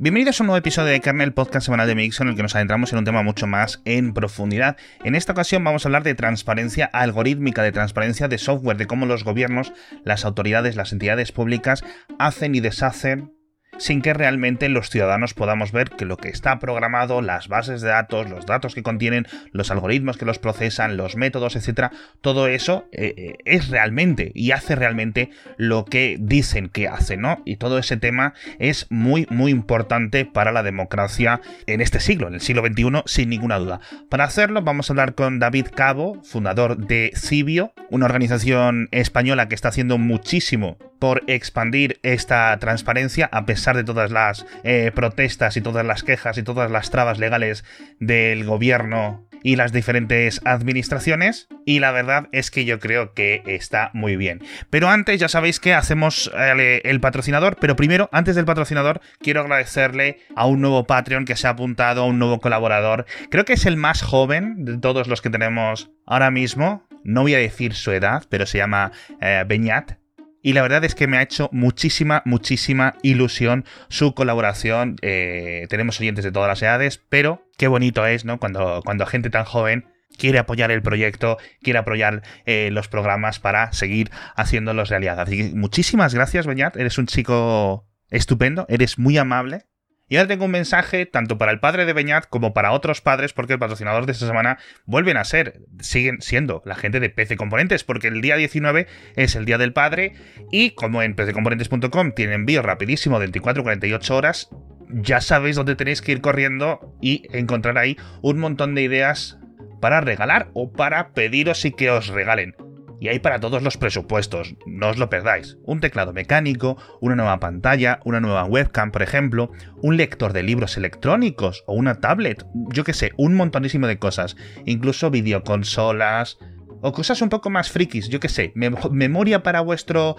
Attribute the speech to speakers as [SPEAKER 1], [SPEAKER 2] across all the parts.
[SPEAKER 1] Bienvenidos a un nuevo episodio de Kernel Podcast semanal de Mix en el que nos adentramos en un tema mucho más en profundidad. En esta ocasión vamos a hablar de transparencia algorítmica, de transparencia de software, de cómo los gobiernos, las autoridades, las entidades públicas hacen y deshacen sin que realmente los ciudadanos podamos ver que lo que está programado, las bases de datos, los datos que contienen, los algoritmos que los procesan, los métodos, etcétera, todo eso eh, eh, es realmente y hace realmente lo que dicen que hace, ¿no? Y todo ese tema es muy, muy importante para la democracia en este siglo, en el siglo XXI, sin ninguna duda. Para hacerlo, vamos a hablar con David Cabo, fundador de Cibio, una organización española que está haciendo muchísimo por expandir esta transparencia a pesar de todas las eh, protestas y todas las quejas y todas las trabas legales del gobierno y las diferentes administraciones y la verdad es que yo creo que está muy bien. Pero antes ya sabéis que hacemos eh, el patrocinador, pero primero, antes del patrocinador, quiero agradecerle a un nuevo Patreon que se ha apuntado, a un nuevo colaborador. Creo que es el más joven de todos los que tenemos ahora mismo. No voy a decir su edad, pero se llama eh, Beñat y la verdad es que me ha hecho muchísima, muchísima ilusión su colaboración. Eh, tenemos oyentes de todas las edades, pero qué bonito es, ¿no? Cuando, cuando gente tan joven quiere apoyar el proyecto, quiere apoyar eh, los programas para seguir haciéndolos realidad. Así que muchísimas gracias, Beñat. Eres un chico estupendo, eres muy amable y ahora tengo un mensaje tanto para el padre de Beñat como para otros padres, porque el patrocinador de esta semana vuelven a ser, siguen siendo la gente de PC Componentes, porque el día 19 es el día del padre y como en pccomponentes.com tiene envío rapidísimo de 24-48 horas, ya sabéis dónde tenéis que ir corriendo y encontrar ahí un montón de ideas para regalar o para pediros y que os regalen y hay para todos los presupuestos, no os lo perdáis. Un teclado mecánico, una nueva pantalla, una nueva webcam, por ejemplo, un lector de libros electrónicos o una tablet, yo que sé, un montonísimo de cosas, incluso videoconsolas o cosas un poco más frikis, yo que sé, memoria para vuestro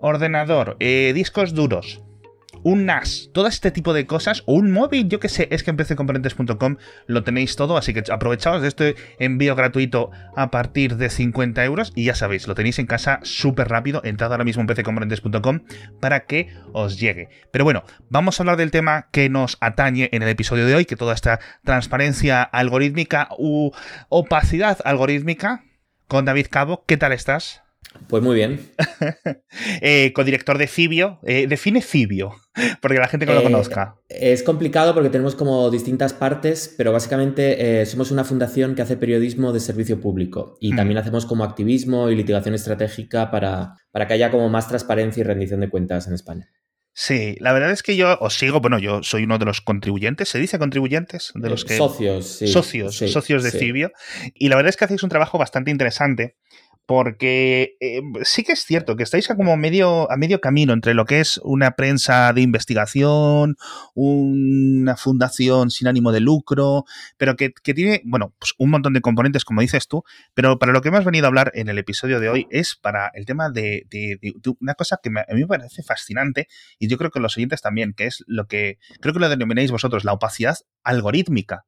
[SPEAKER 1] ordenador, eh, discos duros, un NAS, todo este tipo de cosas, o un móvil, yo que sé, es que en pccomponentes.com lo tenéis todo, así que aprovechaos de este envío gratuito a partir de 50 euros y ya sabéis, lo tenéis en casa súper rápido, entrad ahora mismo en pccomponentes.com para que os llegue. Pero bueno, vamos a hablar del tema que nos atañe en el episodio de hoy, que toda esta transparencia algorítmica u opacidad algorítmica con David Cabo. ¿Qué tal estás?
[SPEAKER 2] Pues muy bien.
[SPEAKER 1] eh, codirector de Fibio. Eh, define Fibio, porque la gente que lo eh, conozca.
[SPEAKER 2] Es complicado porque tenemos como distintas partes, pero básicamente somos una fundación que hace periodismo de servicio público y mm. también hacemos como activismo y litigación estratégica para, para que haya como más transparencia y rendición de cuentas en España.
[SPEAKER 1] Sí, la verdad es que yo os sigo, bueno, yo soy uno de los contribuyentes, ¿se dice contribuyentes? De los que...
[SPEAKER 2] Socios, sí.
[SPEAKER 1] Socios, socios de Fibio. Y la verdad es que hacéis un trabajo bastante interesante porque eh, sí que es cierto que estáis a como medio, a medio camino entre lo que es una prensa de investigación, una fundación sin ánimo de lucro, pero que, tiene, bueno, pues un montón de componentes, como dices tú, pero para lo que hemos venido a hablar en el episodio de hoy es para el tema de, una cosa que a mí me parece fascinante y yo creo que los oyentes también, que es lo que creo que lo denomináis vosotros, la opacidad algorítmica.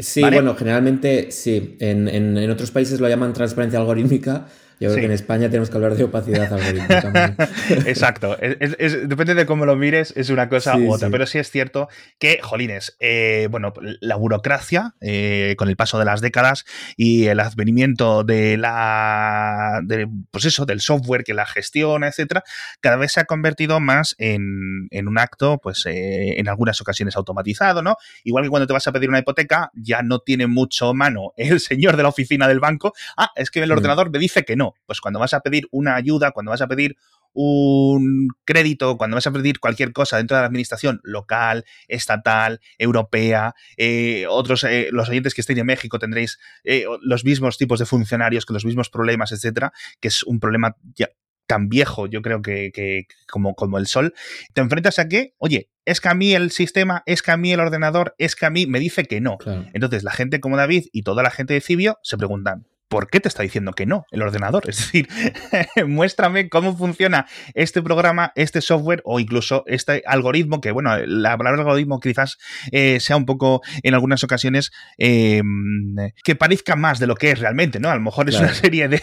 [SPEAKER 2] Sí, bueno, generalmente sí. En, en, en, otros países lo llaman transparencia algorítmica yo creo que en España tenemos que hablar de opacidad algorítmica.
[SPEAKER 1] Exacto. depende de cómo lo mires, es una cosa u otra. Pero sí es cierto que, jolines, eh, bueno, la burocracia, eh, con el paso de las décadas y el advenimiento de la. pues eso, del software que la gestiona, etcétera, cada vez se ha convertido más en, un acto, pues eh, en algunas ocasiones automatizado, ¿no? Igual que cuando te vas a pedir una hipoteca, ya no tiene mucho mano el señor de la oficina del banco. Ah, es que el ordenador me dice que no pues cuando vas a pedir una ayuda, cuando vas a pedir un crédito, cuando vas a pedir cualquier cosa dentro de la administración local, estatal, europea, eh, otros, eh, los oyentes que estén en México tendréis eh, los mismos tipos de funcionarios con los mismos problemas, etcétera, que es un problema ya tan viejo, yo creo que, como, como el sol, te enfrentas a que, oye, es que a mí el sistema, es que a mí el ordenador, es que a mí me dice que no. Entonces la gente como David y toda la gente de Cibio se preguntan, ¿por qué te está diciendo que no el ordenador? Es decir, muéstrame cómo funciona este programa, este software o incluso este algoritmo, que bueno, la palabra algoritmo quizás eh, sea un poco en algunas ocasiones em, que parezca más de lo que es realmente, ¿no? A lo mejor es una serie de,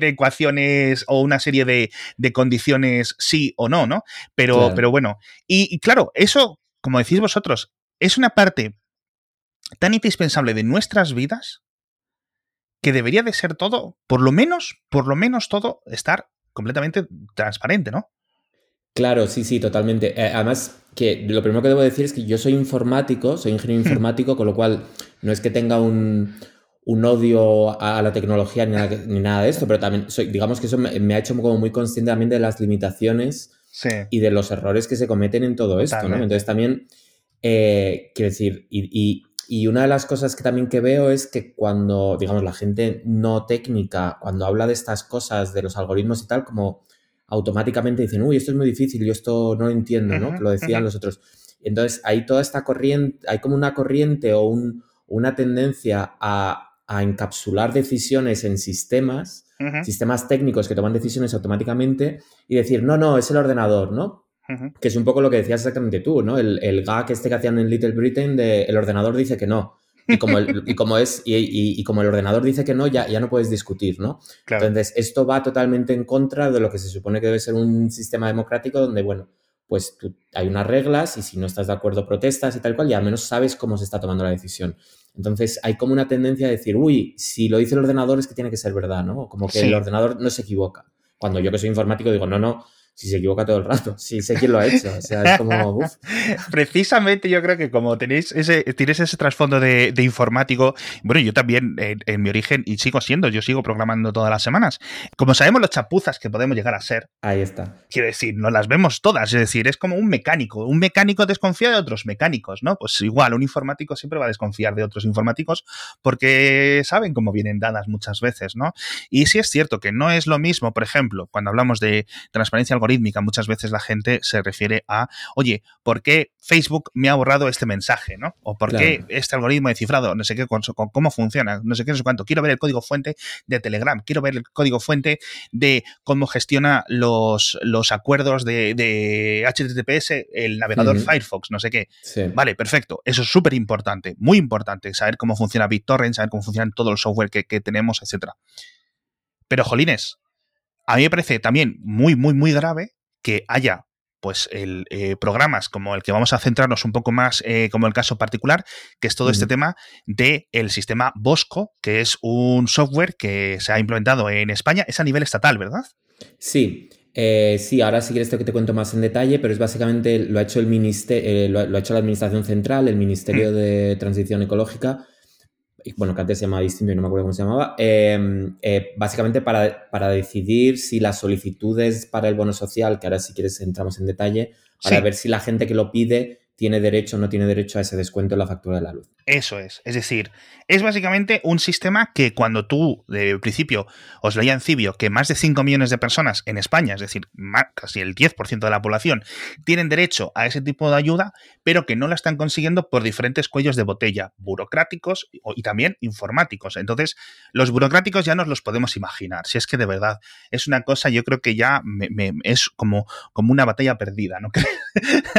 [SPEAKER 1] ecuaciones o una serie de, condiciones sí o no, ¿no? Pero, pero bueno, y claro, eso, como decís vosotros, es una parte tan indispensable de nuestras vidas que debería de ser todo, por lo menos, por lo menos todo, estar completamente transparente, ¿no?
[SPEAKER 2] Claro, sí, sí, totalmente. Eh, además, que lo primero que debo decir es que yo soy informático, soy ingeniero hmm. informático, con lo cual no es que tenga un, odio a la tecnología ni nada, de esto, pero también soy, digamos que eso me, ha hecho como muy consciente también de las limitaciones y de los errores que se cometen en todo esto, ¿no? Entonces también, eh, quiero decir, y, y una de las cosas que también que veo es que cuando, digamos, la gente no técnica, cuando habla de estas cosas, de los algoritmos y tal, como automáticamente dicen, uy, esto es muy difícil, yo esto no lo entiendo, ¿no? Que lo decían los otros. Entonces, hay toda esta corriente, hay como una corriente o una tendencia a, encapsular decisiones en sistemas, sistemas técnicos que toman decisiones automáticamente y decir, no, no, es el ordenador, ¿no? Que es un poco lo que decías exactamente tú, ¿no? El, el gag este que hacían en Little Britain de el ordenador dice que no. Y como, y como es, y, como el ordenador dice que no, ya, ya no puedes discutir, ¿no? Entonces, esto va totalmente en contra de lo que se supone que debe ser un sistema democrático donde, bueno, pues hay unas reglas y si no estás de acuerdo protestas y tal cual, y al menos sabes cómo se está tomando la decisión. Entonces, hay como una tendencia a decir, uy, si lo dice el ordenador es que tiene que ser verdad, ¿no? Como que el ordenador no se equivoca. Cuando yo que soy informático digo, no, no, si se equivoca todo el rato. Sí sé quién lo ha hecho. O sea, es como.
[SPEAKER 1] Precisamente yo creo que como tenéis ese, tienes ese trasfondo de, informático, bueno, yo también en, mi origen, y sigo siendo, yo sigo programando todas las semanas. Como sabemos los chapuzas que podemos llegar a ser.
[SPEAKER 2] Ahí está.
[SPEAKER 1] Quiero decir, no las vemos todas. Es decir, es como un mecánico. Un mecánico desconfía de otros mecánicos, ¿no? Pues igual, un informático siempre va a desconfiar de otros informáticos porque saben cómo vienen dadas muchas veces, ¿no? Y sí es cierto que no es lo mismo, por ejemplo, cuando hablamos de transparencia algorítmica, muchas veces la gente se refiere a, oye, ¿por qué Facebook me ha borrado este mensaje? ¿no? O ¿por qué este algoritmo de cifrado? No sé qué, cómo funciona, no sé qué, no sé cuánto. Quiero ver el código fuente de Telegram, quiero ver el código fuente de cómo gestiona los, los acuerdos de, HTTPS el navegador Firefox, no sé qué. Vale, perfecto. Eso es súper importante, muy importante, saber cómo funciona BitTorrent, saber cómo funciona todo el software que, que tenemos, etcétera. Pero, jolines, a mí me parece también muy, muy, muy grave que haya pues el, eh, programas como el que vamos a centrarnos un poco más eh, como el caso particular, que es todo este tema del el sistema Bosco, que es un software que se ha implementado en España, es a nivel estatal, ¿verdad?
[SPEAKER 2] Sí, eh, sí, ahora sí quieres que te cuento más en detalle, pero es básicamente, lo ha hecho el ministerio, lo, ha hecho la Administración Central, el Ministerio mm. de Transición Ecológica, bueno, que antes se llamaba distinto y no me acuerdo cómo se llamaba, em, eh, básicamente para, para, decidir si las solicitudes para el bono social, que ahora si quieres entramos en detalle, para ver si la gente que lo pide tiene derecho o no tiene derecho a ese descuento en la factura de la luz.
[SPEAKER 1] Eso es. Es decir, es básicamente un sistema que cuando tú, de principio, os leía en Cibio que más de 5 millones de personas en España, es decir, casi el 10% de la población, tienen derecho a ese tipo de ayuda, pero que no la están consiguiendo por diferentes cuellos de botella, burocráticos y también informáticos. Entonces, los burocráticos ya nos los podemos imaginar. Si es que de verdad es una cosa, yo creo que ya es como, como una batalla perdida, ¿no?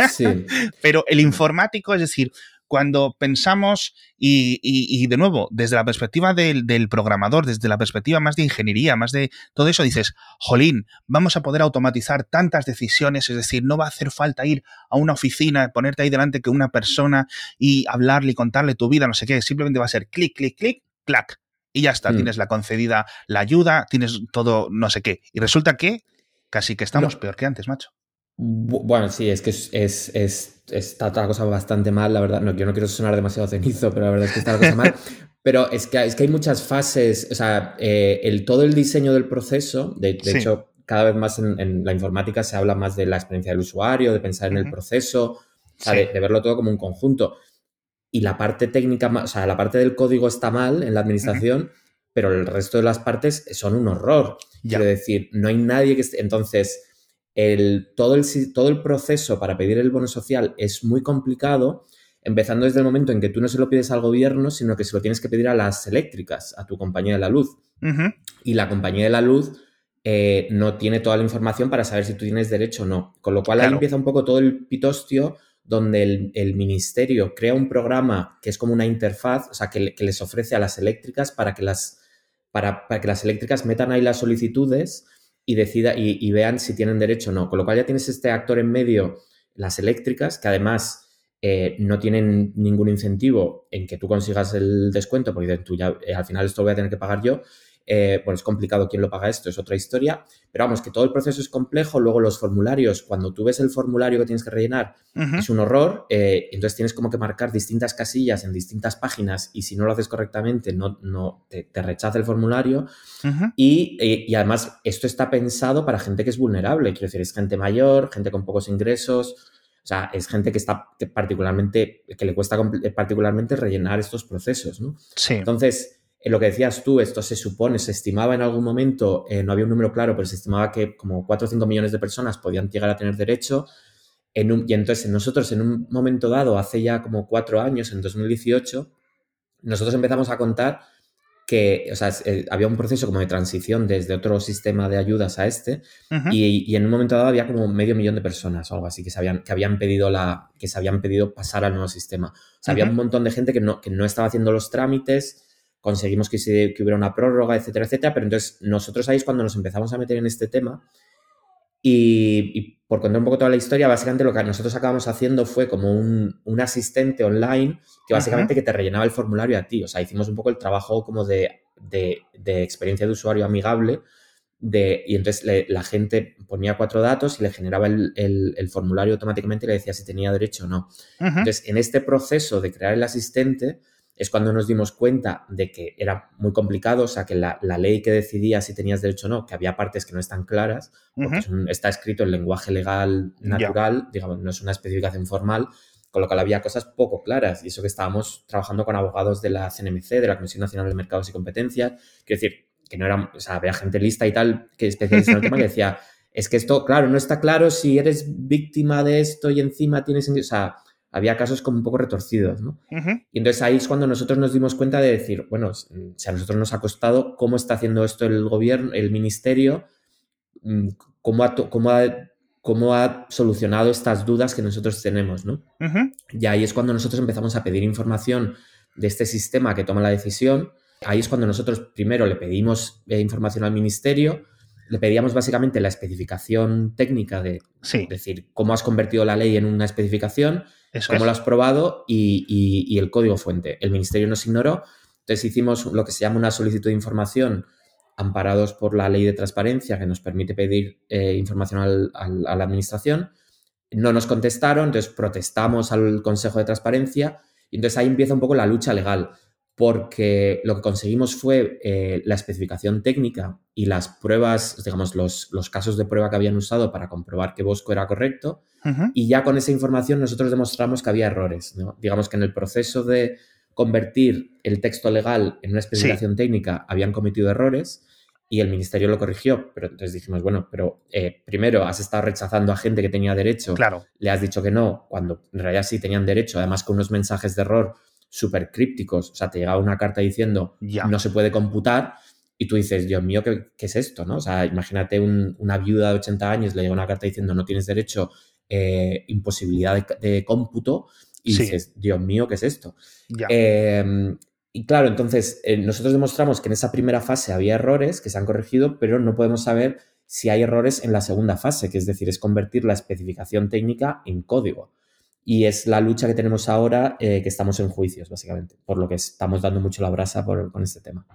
[SPEAKER 1] Sí. pero el informático, es decir, cuando pensamos, y, de nuevo, desde la perspectiva del, programador, desde la perspectiva más de ingeniería, más de todo eso, dices, jolín, vamos a poder automatizar tantas decisiones, es decir, no va a hacer falta ir a una oficina, ponerte ahí delante que una persona y hablarle y contarle tu vida, no sé qué, simplemente va a ser clic, clic, clic, clac. Y ya está, mm. tienes la concedida la ayuda, tienes todo no sé qué. Y resulta que casi que estamos peor que antes, macho.
[SPEAKER 2] Bueno, sí, es que es, está toda la cosa bastante mal, la verdad. No, yo no quiero sonar demasiado cenizo, pero la verdad es que está la cosa mal. Pero es que, es que hay muchas fases, o sea, eh, el, todo el diseño del proceso, de, hecho, cada vez más en, la informática se habla más de la experiencia del usuario, de pensar en el proceso, o sea, de, verlo todo como un conjunto. Y la parte técnica, o sea, la parte del código está mal en la administración, pero el resto de las partes son un horror. Quiero decir, no hay nadie que. Entonces, el, todo, el, todo el proceso para pedir el bono social es muy complicado. empezando desde el momento en que tú no se lo pides al gobierno, sino que se lo tienes que pedir a las eléctricas, a tu compañía de la luz. Y la compañía de la luz eh, no tiene toda la información para saber si tú tienes derecho o no. Con lo cual ahí empieza un poco todo el pitostio donde el, ministerio crea un programa que es como una interfaz, o sea, que, les ofrece a las eléctricas para que las, para, que las eléctricas metan ahí las solicitudes y, decida, y, vean si tienen derecho o no. Con lo cual ya tienes este actor en medio, las eléctricas, que además eh, no tienen ningún incentivo en que tú consigas el descuento, porque tú ya, eh, al final esto lo voy a tener que pagar yo, eh, bueno, es complicado quién lo paga esto, es otra historia, pero vamos, que todo el proceso es complejo, luego los formularios, cuando tú ves el formulario que tienes que rellenar, es un horror, eh, entonces tienes como que marcar distintas casillas en distintas páginas y si no lo haces correctamente, no, no te, rechaza el formulario eh, y, además esto está pensado para gente que es vulnerable, quiero decir, es gente mayor, gente con pocos ingresos, o sea, es gente que está particularmente, que le cuesta particularmente rellenar estos procesos, ¿no?
[SPEAKER 1] Sí.
[SPEAKER 2] Entonces, lo que decías tú, esto se supone, se estimaba en algún momento, eh, no había un número claro, pero se estimaba que como 4 o 5 millones de personas podían llegar a tener derecho. En y entonces nosotros en un momento dado, hace ya como cuatro años, en 2018, nosotros empezamos a contar que, o sea, eh, había un proceso como de transición desde otro sistema de ayudas a este y, en un momento dado había como medio millón de personas o algo así que, se habían, que, habían pedido la, que se habían pedido pasar al nuevo sistema. O sea, había un montón de gente que no, que no estaba haciendo los trámites conseguimos que, se, hubiera una prórroga, etcétera, etcétera. Pero entonces nosotros ahí es cuando nos empezamos a meter en este tema. Y, por contar un poco toda la historia, básicamente lo que nosotros acabamos haciendo fue como un, asistente online que básicamente que te rellenaba el formulario a ti. O sea, hicimos un poco el trabajo como de, experiencia de usuario amigable. De, y entonces la gente ponía cuatro datos y le generaba el, formulario automáticamente y le decía si tenía derecho o no. Entonces, en este proceso de crear el asistente, es cuando nos dimos cuenta de que era muy complicado, o sea, que la, ley que decidía si tenías derecho o no, que había partes que no están claras, porque está escrito en lenguaje legal natural, digamos, no es una especificación formal, con lo cual había cosas poco claras. Y eso que estábamos trabajando con abogados de la CNMC, de la Comisión Nacional de Mercados y Competencias, quiero decir, que no era, o sea, había gente lista y tal, que especialista en el tema, que decía, es que esto, claro, no está claro si eres víctima de esto y encima tienes, o sea, había casos como un poco retorcidos, ¿no? Y entonces ahí es cuando nosotros nos dimos cuenta de decir, bueno, si a nosotros nos ha costado, ¿cómo está haciendo esto el gobierno, el ministerio? Mm, ¿Cómo ha, cómo cómo ha solucionado estas dudas que nosotros tenemos, ¿no? Y ahí es cuando nosotros empezamos a pedir información de este sistema que toma la decisión. Ahí es cuando nosotros primero le pedimos eh, información al ministerio, le pedíamos básicamente la especificación técnica de decir cómo has convertido la ley en una especificación cómo lo has probado y, el código fuente. El ministerio nos ignoró, entonces hicimos lo que se llama una solicitud de información amparados por la ley de transparencia que nos permite pedir eh, información a la administración. No nos contestaron, entonces protestamos al Consejo de Transparencia y entonces ahí empieza un poco la lucha legal porque lo que conseguimos fue eh, la especificación técnica y las pruebas, digamos, los, los, casos de prueba que habían usado para comprobar que Bosco era correcto. Y ya con esa información nosotros demostramos que había errores. Digamos que en el proceso de convertir el texto legal en una especificación técnica habían cometido errores y el ministerio lo corrigió. Pero entonces dijimos, bueno, pero eh, primero has estado rechazando a gente que tenía derecho,
[SPEAKER 1] claro.
[SPEAKER 2] le has dicho que no, cuando en realidad sí tenían derecho, además con unos mensajes de error súper crípticos. O sea, te llegaba una carta diciendo no se puede computar y tú dices, Dios mío, ¿qué, es esto? ¿no? O sea, imagínate una viuda de 80 años, le llega una carta diciendo no tienes derecho, eh, imposibilidad de, cómputo y dices, Dios mío, ¿qué es esto? Em, y claro, entonces eh, nosotros demostramos que en esa primera fase había errores que se han corregido, pero no podemos saber si hay errores en la segunda fase, que es decir, es convertir la especificación técnica en código. Y es la lucha que tenemos ahora eh, que estamos en juicios, básicamente, por lo que estamos dando mucho la brasa con este tema.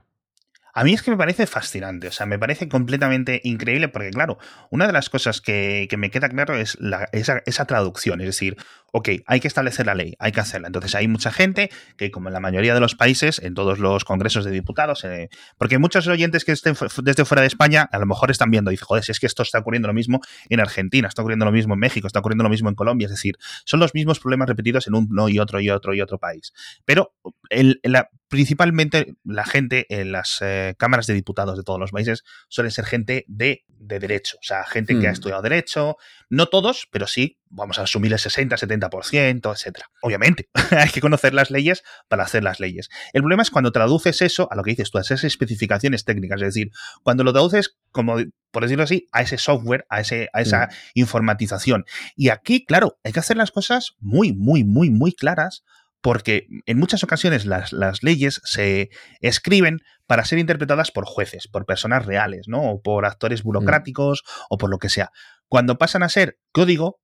[SPEAKER 1] A mí es que me parece fascinante, o sea, me parece completamente increíble porque, claro, una de las cosas que, me queda claro es esa, traducción, es decir, ok, hay que establecer la ley, hay que hacerla. Entonces hay mucha gente que, como en la mayoría de los países, en todos los congresos de diputados, eh, porque muchos oyentes que estén desde fuera de España a lo mejor están viendo y dicen, joder, si es que esto está ocurriendo lo mismo en Argentina, está ocurriendo lo mismo en México, está ocurriendo lo mismo en Colombia, es decir, son los mismos problemas repetidos en uno y otro y otro y otro país. Pero el, la, principalmente la gente en las eh, cámaras de diputados de todos los países suele ser gente de, derecho, o sea, gente que ha hmm. estudiado derecho, no todos, pero sí vamos a asumir el 60, 70%, etcétera. Obviamente, hay que conocer las leyes para hacer las leyes. El problema es cuando traduces eso a lo que dices tú, a esas especificaciones técnicas, es decir, cuando lo traduces, como por decirlo así, a ese software, a, ese, a esa mm. informatización. Y aquí, claro, hay que hacer las cosas muy, muy, muy, muy claras porque en muchas ocasiones las, las, leyes se escriben para ser interpretadas por jueces, por personas reales, ¿no? O por actores mm. burocráticos o por lo que sea. Cuando pasan a ser código,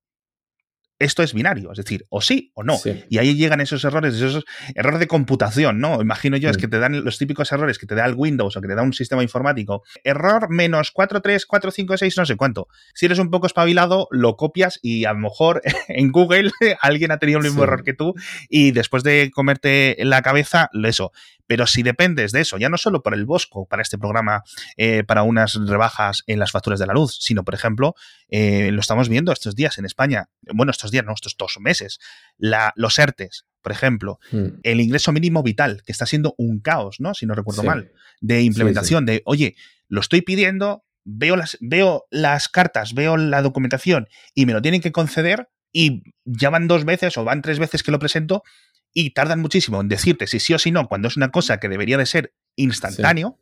[SPEAKER 1] esto es binario, es decir, o sí o no. Y ahí llegan esos errores, esos errores de computación, ¿no? Imagino yo, es mm. que te dan los típicos errores que te da el Windows o que te da un sistema informático. Error menos 4, 3, 4, 5, 6, no sé cuánto. Si eres un poco espabilado, lo copias y a lo mejor en Google alguien ha tenido el mismo error que tú y después de comerte la cabeza, eso. Pero si dependes de eso, ya no solo por el Bosco, para este programa, eh, para unas rebajas en las facturas de la luz, sino, por ejemplo, eh, lo estamos viendo estos días en España, bueno, estos días, no, estos dos meses, la, los ERTES, por ejemplo, hmm. el ingreso mínimo vital, que está siendo un caos, ¿no? Si no recuerdo mal, de implementación, de, oye, lo estoy pidiendo, veo las, veo las cartas, veo la documentación y me lo tienen que conceder y ya van dos veces o van tres veces que lo presento y tardan muchísimo en decirte si sí o si no, cuando es una cosa que debería de ser instantáneo,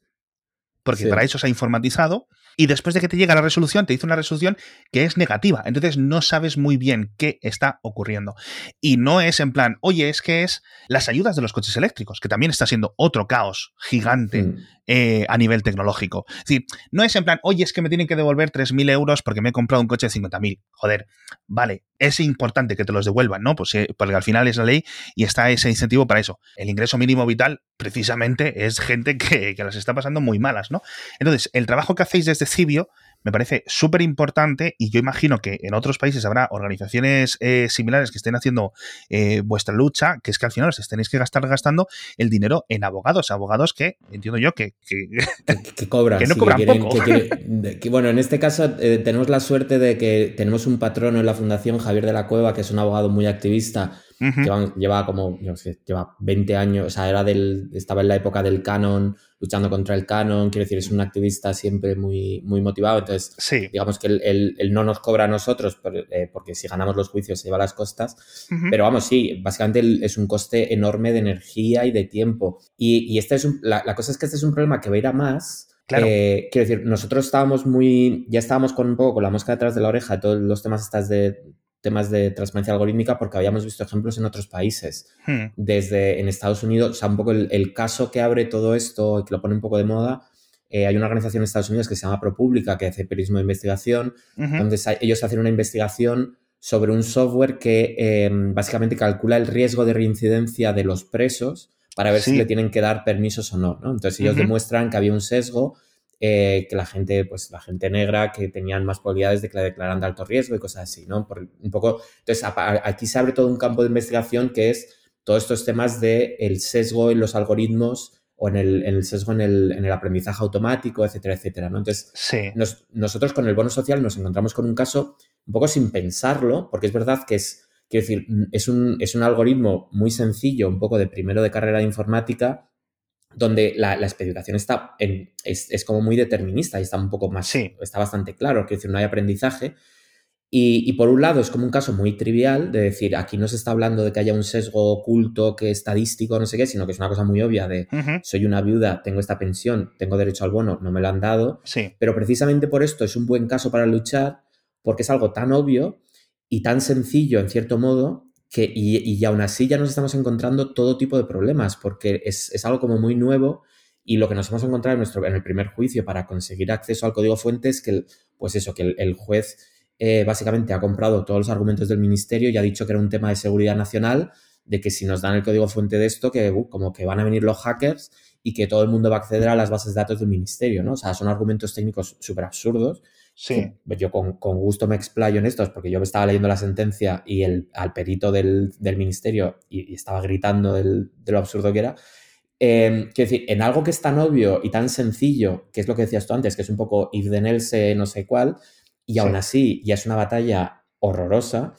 [SPEAKER 1] porque para eso se ha informatizado, y después de que te llega la resolución, te dice una resolución que es negativa. Entonces no sabes muy bien qué está ocurriendo. Y no es en plan, oye, es que es las ayudas de los coches eléctricos, que también está siendo otro caos gigante hmm. Eh, a nivel tecnológico. Es decir, no es en plan, oye, es que me tienen que devolver 3.000 euros porque me he comprado un coche de 50.000. Joder, vale, es importante que te los devuelvan, ¿no? Pues, eh, porque al final es la ley y está ese incentivo para eso. El ingreso mínimo vital, precisamente, es gente que, que las está pasando muy malas, ¿no? Entonces, el trabajo que hacéis desde Cibio me parece súper importante y yo imagino que en otros países habrá organizaciones eh, similares que estén haciendo eh, vuestra lucha, que es que al final os tenéis que gastar gastando el dinero en abogados, abogados que entiendo yo que, que,
[SPEAKER 2] cobran,
[SPEAKER 1] que no cobran poco.
[SPEAKER 2] bueno, en este caso eh, tenemos la suerte de que tenemos un patrono en la Fundación, Javier de la Cueva, que es un abogado muy activista lleva como, yo sé, lleva 20 años, o sea, era del, estaba en la época del canon, luchando contra el canon, quiero decir, es un activista siempre muy, muy motivado, entonces, digamos que él, no nos cobra a nosotros eh, porque si ganamos los juicios se lleva las costas, pero vamos, sí, básicamente es un coste enorme de energía y de tiempo. Y, este es la, cosa es que este es un problema que va a ir a más. Claro. Eh, quiero decir, nosotros estábamos muy, ya estábamos con un poco con la mosca detrás de la oreja, todos los temas estas de temas de transparencia algorítmica porque habíamos visto ejemplos en otros países. Hmm. Desde en Estados Unidos, o sea, un poco el, caso que abre todo esto y que lo pone un poco de moda, eh, hay una organización en Estados Unidos que se llama ProPublica, que hace periodismo de investigación, donde ellos hacen una investigación sobre un software que eh, básicamente calcula el riesgo de reincidencia de los presos para ver si le tienen que dar permisos o no. ¿no? Entonces ellos demuestran que había un sesgo eh, que la gente, pues la gente negra que tenían más probabilidades de que la declararan de alto riesgo y cosas así, ¿no? Por un poco, entonces aquí se abre todo un campo de investigación que es todos estos temas de el sesgo en los algoritmos o en el, sesgo en el, aprendizaje automático, etcétera, etcétera, ¿no? Entonces, nosotros con el bono social nos encontramos con un caso un poco sin pensarlo, porque es verdad que es, quiero decir, es un, es un algoritmo muy sencillo, un poco de primero de carrera de informática, donde la, la especificación está en, es, como muy determinista y está un poco más, está bastante claro, que decir, no hay aprendizaje. Y, por un lado es como un caso muy trivial de decir, aquí no se está hablando de que haya un sesgo oculto, que estadístico, no sé qué, sino que es una cosa muy obvia de, soy una viuda, tengo esta pensión, tengo derecho al bono, no me lo han dado. Pero precisamente por esto es un buen caso para luchar, porque es algo tan obvio y tan sencillo, en cierto modo, y, aún así ya nos estamos encontrando todo tipo de problemas, porque es, algo como muy nuevo y lo que nos hemos encontrado en, nuestro, en el primer juicio para conseguir acceso al código fuente es que, pues eso, que el, juez eh, básicamente ha comprado todos los argumentos del ministerio y ha dicho que era un tema de seguridad nacional, de que si nos dan el código fuente de esto, que uh, como que van a venir los hackers y que todo el mundo va a acceder a las bases de datos del ministerio, ¿no? O sea, son argumentos técnicos súper absurdos
[SPEAKER 1] Sí.
[SPEAKER 2] Yo con, gusto me explayo en estos porque yo estaba leyendo la sentencia y el, al perito del, ministerio y, estaba gritando de lo absurdo que era. Eh, quiero decir, en algo que es tan obvio y tan sencillo, que es lo que decías tú antes, que es un poco if then else no sé cuál, y aún así ya es una batalla horrorosa,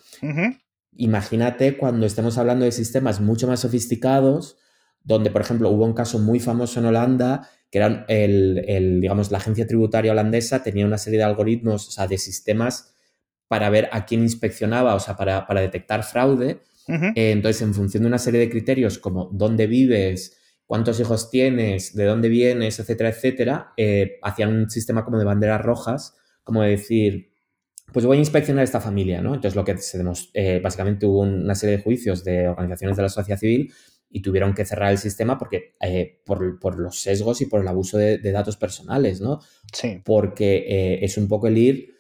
[SPEAKER 2] imagínate cuando estemos hablando de sistemas mucho más sofisticados, donde, por ejemplo, hubo un caso muy famoso en Holanda que eran el, digamos, la agencia tributaria holandesa tenía una serie de algoritmos, o sea, de sistemas para ver a quién inspeccionaba, o sea, para, detectar fraude. Eh, entonces, en función de una serie de criterios como dónde vives, cuántos hijos tienes, de dónde vienes, etcétera, etcétera, eh, hacían un sistema como de banderas rojas, como decir, pues voy a inspeccionar esta familia, ¿no? Entonces, lo que se demostró, eh, básicamente hubo una serie de juicios de organizaciones de la sociedad civil y tuvieron que cerrar el sistema porque por, los sesgos y por el abuso de, datos personales, ¿no?
[SPEAKER 1] Sí.
[SPEAKER 2] Porque es un poco el ir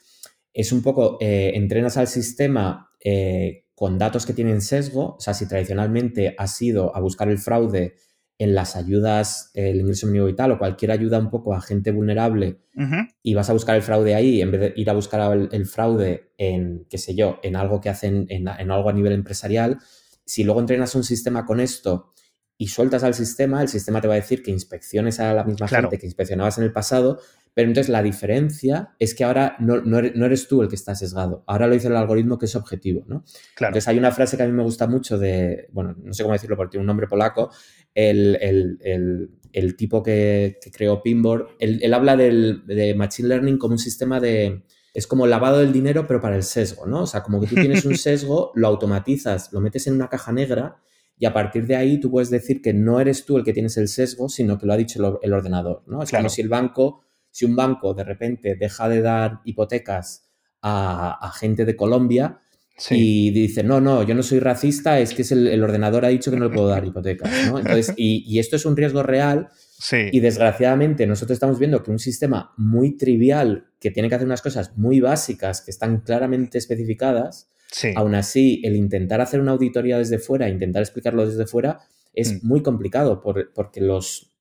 [SPEAKER 2] es un poco, eh, entrenas al sistema eh, con datos que tienen sesgo, o sea, si tradicionalmente has ido a buscar el fraude en las ayudas, el ingreso mínimo vital o cualquier ayuda un poco a gente vulnerable y vas a buscar el fraude ahí en vez de ir a buscar el, fraude en, qué sé yo, en algo que hacen, en, algo a nivel empresarial, si luego entrenas un sistema con esto y sueltas al sistema, el sistema te va a decir que inspecciones a la misma gente que inspeccionabas en el pasado, pero entonces la diferencia es que ahora no, eres, tú el que está sesgado, ahora lo dice el algoritmo que es objetivo, ¿no?
[SPEAKER 1] Claro.
[SPEAKER 2] Entonces hay una frase que a mí me gusta mucho de, bueno, no sé cómo decirlo porque tiene un nombre polaco, el, tipo que, creó Pinboard, él, habla de Machine Learning como un sistema de, es como lavado del dinero pero para el sesgo, ¿no? O sea, como que tú tienes un sesgo, lo automatizas, lo metes en una caja negra y a partir de ahí tú puedes decir que no eres tú el que tienes el sesgo, sino que lo ha dicho el ordenador, ¿no? Es como si el banco si un banco de repente deja de dar hipotecas a, gente de Colombia y dice, no, no, yo no soy racista, es que es el, ordenador ha dicho que no le puedo dar hipotecas. Entonces, y, esto es un riesgo real. Y desgraciadamente nosotros estamos viendo que un sistema muy trivial, que tiene que hacer unas cosas muy básicas, que están claramente especificadas, aún así el intentar hacer una auditoría desde fuera, intentar explicarlo desde fuera, es mm. muy complicado porque los,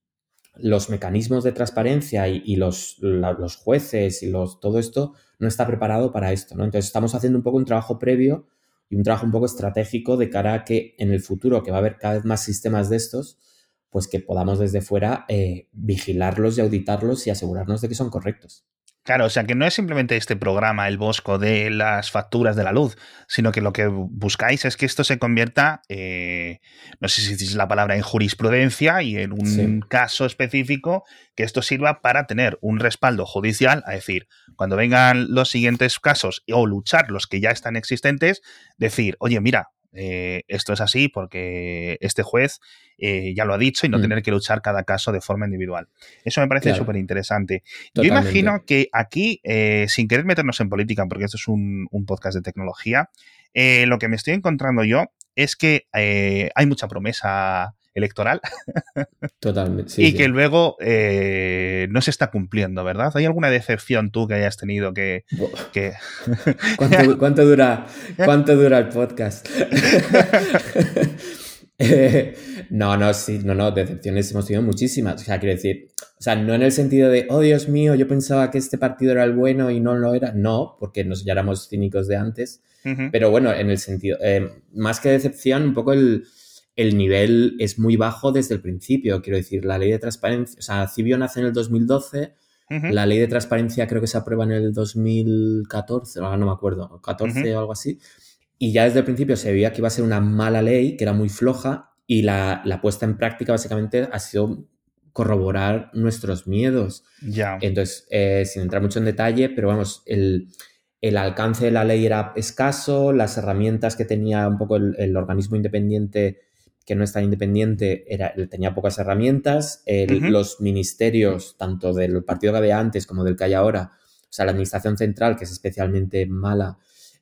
[SPEAKER 2] los mecanismos de transparencia y, los, los, jueces y los, todo esto no está preparado para esto, ¿no? Entonces estamos haciendo un poco un trabajo previo y un trabajo un poco estratégico de cara a que en el futuro, que va a haber cada vez más sistemas de estos, pues que podamos desde fuera eh, vigilarlos y auditarlos y asegurarnos de que son correctos.
[SPEAKER 1] Claro, o sea que no es simplemente este programa, el Bosco de las facturas de la luz, sino que lo que buscáis es que esto se convierta, eh, no sé si es la palabra, en jurisprudencia y en un caso específico que esto sirva para tener un respaldo judicial, a decir, cuando vengan los siguientes casos o luchar los que ya están existentes, decir, oye, mira, eh, esto es así porque este juez eh, ya lo ha dicho y no mm. tener que luchar cada caso de forma individual. Eso me parece súper interesante. Yo imagino que aquí, eh, sin querer meternos en política, porque esto es un, podcast de tecnología, lo que me estoy encontrando yo es que hay mucha promesa electoral.
[SPEAKER 2] Totalmente.
[SPEAKER 1] y que luego no se está cumpliendo, ¿verdad? ¿Hay alguna decepción tú que hayas tenido que...
[SPEAKER 2] ¿Cuánto, dura, ¿Cuánto dura el podcast? no, no, sí, no, no, decepciones hemos tenido muchísimas. O sea, quiero decir, o sea, no en el sentido de, oh Dios mío, yo pensaba que este partido era el bueno y no lo era. No, porque nos ya éramos cínicos de antes. Pero bueno, en el sentido, eh, más que decepción, un poco el, el nivel es muy bajo desde el principio. Quiero decir, la ley de transparencia, o sea, Cibio nace en el 2012. La ley de transparencia creo que se aprueba en el 2014, ahora no me acuerdo, 14 o algo así. Y ya desde el principio se veía que iba a ser una mala ley, que era muy floja, y la, puesta en práctica básicamente ha sido corroborar nuestros miedos.
[SPEAKER 1] Ya.
[SPEAKER 2] Entonces, eh, sin entrar mucho en detalle, pero vamos, el, alcance de la ley era escaso, las herramientas que tenía un poco el, organismo independiente, que no es tan independiente, era, tenía pocas herramientas. Los ministerios, tanto del partido que había antes como del que hay ahora, o sea, la administración central, que es especialmente mala,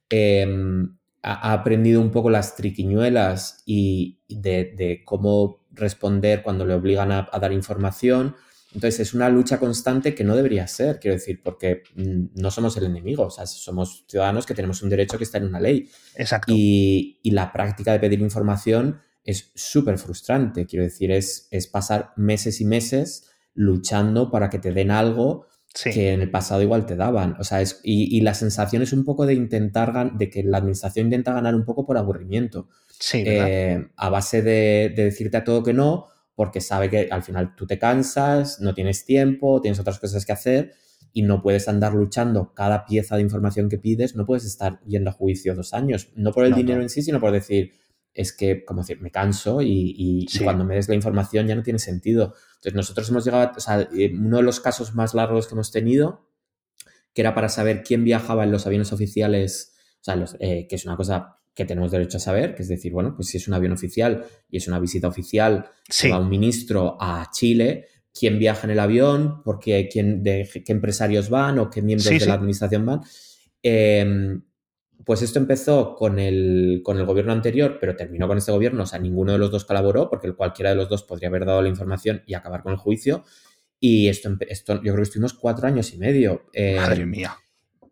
[SPEAKER 2] em, ha aprendido un poco las triquiñuelas y de, cómo responder cuando le obligan a, dar información. Entonces es una lucha constante que no debería ser, quiero decir, porque mm, no somos el enemigo, o sea, somos ciudadanos que tenemos un derecho que está en una ley.
[SPEAKER 1] Exacto.
[SPEAKER 2] Y, la práctica de pedir información es súper frustrante, quiero decir, es, es pasar meses y meses luchando para que te den algo que en el pasado igual te daban. O sea, es, y, la sensación es un poco de intentar, de que la administración intenta ganar un poco por aburrimiento.
[SPEAKER 1] Sí,
[SPEAKER 2] eh, a base de, decirte a todo que no, porque sabe que al final tú te cansas, no tienes tiempo, tienes otras cosas que hacer y no puedes andar luchando cada pieza de información que pides, no puedes estar yendo a juicio dos años, no por el dinero en sí, sino por decir, es que, como decir, me canso y, cuando me des la información ya no tiene sentido. Entonces, nosotros hemos llegado, a, o sea, eh, uno de los casos más largos que hemos tenido, que era para saber quién viajaba en los aviones oficiales sea, que es una cosa que tenemos derecho a saber, que es decir, bueno, pues si es un avión oficial y es una visita oficial sí. va un ministro a Chile, quién viaja en el avión, porque quién, de, qué empresarios van o qué miembros de la administración van. Em, pues esto empezó con el, con el gobierno anterior, pero terminó con este gobierno, o sea, ninguno de los dos colaboró, porque cualquiera de los dos podría haber dado la información y acabar con el juicio. Y esto, esto yo creo que estuvimos cuatro años y medio.
[SPEAKER 1] Em, Madre mía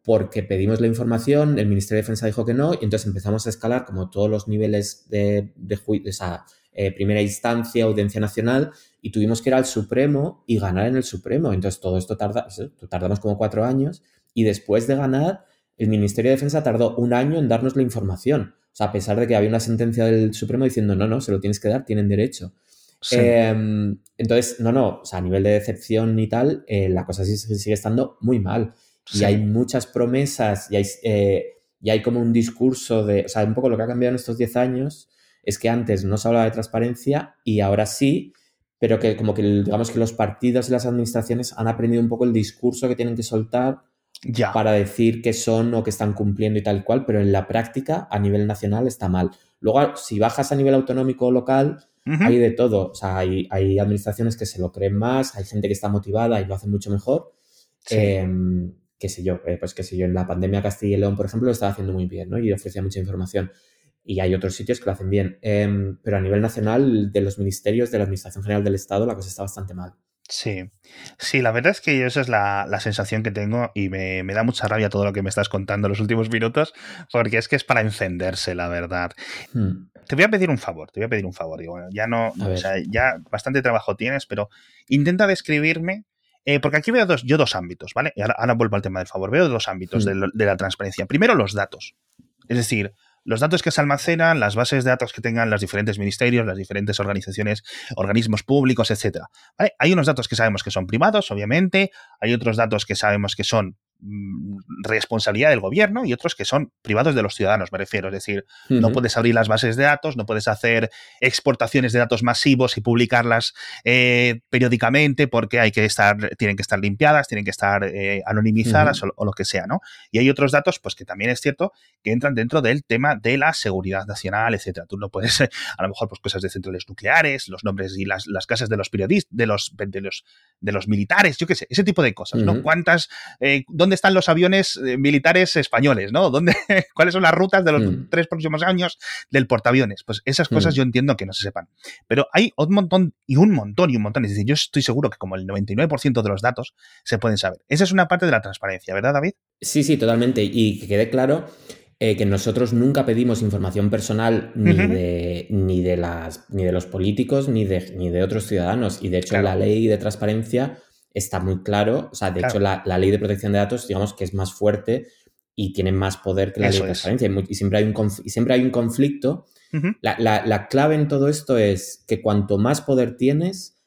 [SPEAKER 2] porque pedimos la información, el Ministerio de Defensa dijo que no, y entonces empezamos a escalar como todos los niveles de, de, esa eh, primera instancia, audiencia nacional, y tuvimos que ir al Supremo y ganar en el Supremo. Entonces todo esto tarda, tardamos como cuatro años, y después de ganar, el Ministerio de Defensa tardó un año en darnos la información. O sea, a pesar de que había una sentencia del Supremo diciendo, no, no, se lo tienes que dar, tienen derecho. Em, entonces, no, no, o sea, a nivel de decepción y tal, eh, la cosa sí sigue estando muy mal. Y hay muchas promesas y hay, eh, y hay como un discurso de, o sea, un poco lo que ha cambiado en estos 10 años es que antes no se hablaba de transparencia y ahora sí, pero que como que digamos que los partidos y las administraciones han aprendido un poco el discurso que tienen que soltar ya. para decir que son o que están cumpliendo y tal cual, pero en la práctica a nivel nacional está mal. Luego, si bajas a nivel autonómico o local, hay de todo. O sea, hay, hay, administraciones que se lo creen más, hay gente que está motivada y lo hace mucho mejor. Sí. Em, qué sé yo, eh, pues qué sé yo, en la pandemia Castilla y León, por ejemplo, lo estaba haciendo muy bien, ¿no? Y ofrecía mucha información. Y hay otros sitios que lo hacen bien. Em, pero a nivel nacional, de los ministerios, de la Administración General del Estado, la cosa está bastante mal.
[SPEAKER 1] Sí, sí, la verdad es que esa es la, sensación que tengo y me, da mucha rabia todo lo que me estás contando en los últimos minutos, porque es que es para encenderse, la verdad. Hmm. Te voy a pedir un favor, te voy a pedir un favor. Digo, ya no, o sea, ya bastante trabajo tienes, pero intenta describirme eh, porque aquí veo dos, yo dos ámbitos, ¿vale? Y ahora, vuelvo al tema del favor. Veo dos ámbitos de, de, la transparencia. Primero, los datos. Es decir, los datos que se almacenan, las bases de datos que tengan los diferentes ministerios, las diferentes organizaciones, organismos públicos, etc. Hay unos datos que sabemos que son privados, obviamente. Hay otros datos que sabemos que son responsabilidad del gobierno y otros que son privados de los ciudadanos, me refiero. Es decir, no puedes abrir las bases de datos, no puedes hacer exportaciones de datos masivos y publicarlas eh, periódicamente porque hay que estar, tienen que estar limpiadas, tienen que estar eh, anonimizadas o, lo que sea, ¿no? Y hay otros datos, pues que también es cierto que entran dentro del tema de la seguridad nacional, etcétera. Tú no puedes, a lo mejor, pues cosas de centrales nucleares, los nombres y las, las casas de los periodistas, de los, de los, de los militares, yo qué sé, ese tipo de cosas, ¿no? ¿Cuántas, eh, dónde están los aviones eh, militares españoles, ¿no? ¿Dónde, ¿Cuáles son las rutas de los mm. tres próximos años del portaaviones? Pues esas cosas mm. yo entiendo que no se sepan. Pero hay un montón y un montón y un montón. Es decir, yo estoy seguro que como el 99% de los datos se pueden saber. Esa es una parte de la transparencia, ¿verdad, David?
[SPEAKER 2] Sí, sí, totalmente. Y que quede claro eh, que nosotros nunca pedimos información personal ni, de, ni, de, las, ni de los políticos ni de, ni de otros ciudadanos. Y de hecho, la ley de transparencia está muy claro. O sea, de hecho, la, ley de protección de datos, digamos que es más fuerte y tiene más poder que la ley de transparencia. Y, siempre hay un, y siempre hay un conflicto. la, clave en todo esto es que cuanto más poder tienes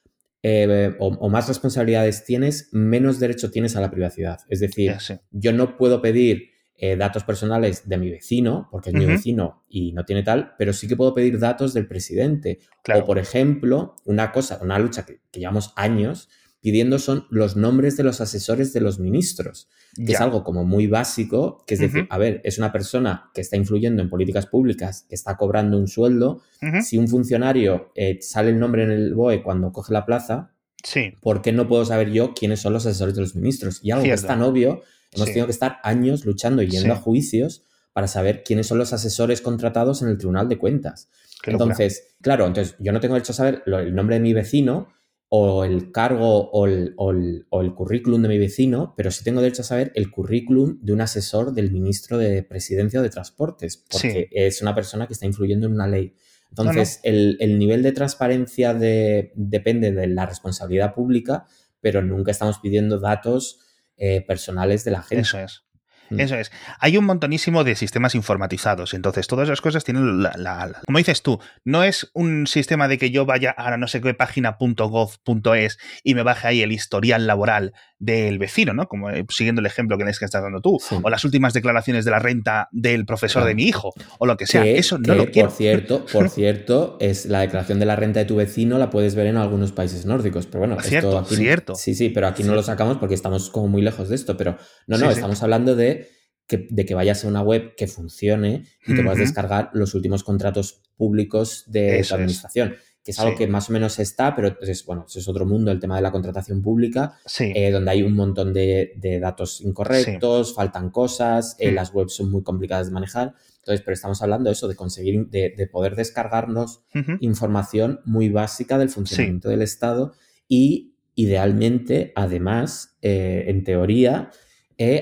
[SPEAKER 2] eh, o, más responsabilidades tienes, menos derecho tienes a la privacidad. Es decir, yo no puedo pedir eh, datos personales de mi vecino, porque es mi vecino y no tiene tal, pero sí que puedo pedir datos del presidente. O, por ejemplo, una cosa, una lucha que llevamos años, pidiendo son los nombres de los asesores de los ministros, que es algo como muy básico, que es decir, a ver, es una persona que está influyendo en políticas públicas, que está cobrando un sueldo, si un funcionario eh, sale el nombre en el BOE cuando coge la plaza, sí. ¿por qué no puedo saber yo quiénes son los asesores de los ministros? Y algo que es tan obvio, hemos tenido que estar años luchando y yendo a juicios para saber quiénes son los asesores contratados en el Tribunal de Cuentas. entonces, claro, entonces yo no tengo derecho a saber el nombre de mi vecino, o el cargo o el, currículum de mi vecino, pero sí tengo derecho a saber el currículum de un asesor del ministro de Presidencia o de Transportes, porque es una persona que está influyendo en una ley. Entonces, El, nivel de transparencia depende de la responsabilidad pública, pero nunca estamos pidiendo datos eh, personales de la gente.
[SPEAKER 1] Eso es. Mm. Eso es. Hay un montonísimo de sistemas informatizados. Entonces, todas esas cosas tienen la, Como dices tú, no es un sistema de que yo vaya a no sé qué página.gov.es y me baje ahí el historial laboral del vecino, ¿no? Como eh, siguiendo el ejemplo que, que estás dando tú. O las últimas declaraciones de la renta del profesor de mi hijo. O lo que sea. Eso no lo quiero.
[SPEAKER 2] Por cierto, por cierto, es la declaración de la renta de tu vecino la puedes ver en algunos países nórdicos. Pero bueno,
[SPEAKER 1] cierto,
[SPEAKER 2] aquí,
[SPEAKER 1] cierto.
[SPEAKER 2] Sí, sí, pero aquí no lo sacamos porque estamos como muy lejos de esto. Pero no, no, estamos hablando de de que vayas a una web que funcione y te puedas descargar los últimos contratos públicos de la administración. Que es algo que más o menos está, pero es, bueno, es otro mundo el tema de la contratación pública, eh, donde hay un montón de, datos incorrectos, faltan cosas, eh, las webs son muy complicadas de manejar. Entonces, pero estamos hablando de eso, de conseguir, de, poder descargarnos información muy básica del funcionamiento del Estado y idealmente, además, eh, en teoría,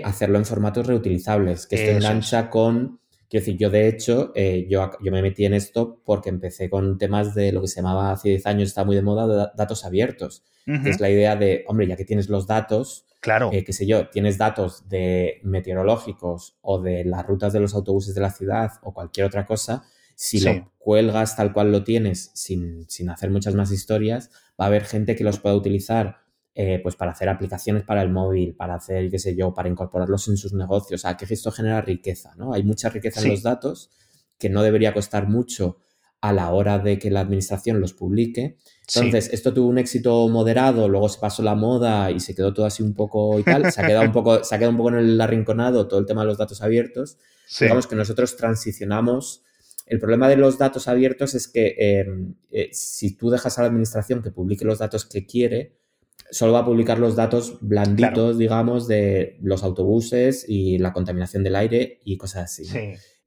[SPEAKER 2] hacerlo en formatos reutilizables, que esto engancha con... Quiero decir, yo de hecho, eh, yo, yo me metí en esto porque empecé con temas de lo que se llamaba hace 10 años, está muy de moda, datos abiertos. que es la idea de, hombre, ya que tienes los datos,
[SPEAKER 1] Claro.
[SPEAKER 2] Eh, qué sé yo, tienes datos de meteorológicos o de las rutas de los autobuses de la ciudad o cualquier otra cosa, si lo cuelgas tal cual lo tienes sin, sin, hacer muchas más historias, va a haber gente que los pueda utilizar eh, pues para hacer aplicaciones para el móvil, para hacer, qué sé yo, para incorporarlos en sus negocios. O sea, que esto genera riqueza, ¿no? Hay mucha riqueza en los datos que no debería costar mucho a la hora de que la administración los publique. Entonces, esto tuvo un éxito moderado, luego se pasó la moda y se quedó todo así un poco y tal. Se ha quedado un poco, se ha quedado un poco en el arrinconado todo el tema de los datos abiertos. Digamos que nosotros transicionamos. El problema de los datos abiertos es que em, eh, si tú dejas a la administración que publique los datos que quiere, solo va a publicar los datos blanditos, digamos, de los autobuses y la contaminación del aire y cosas así.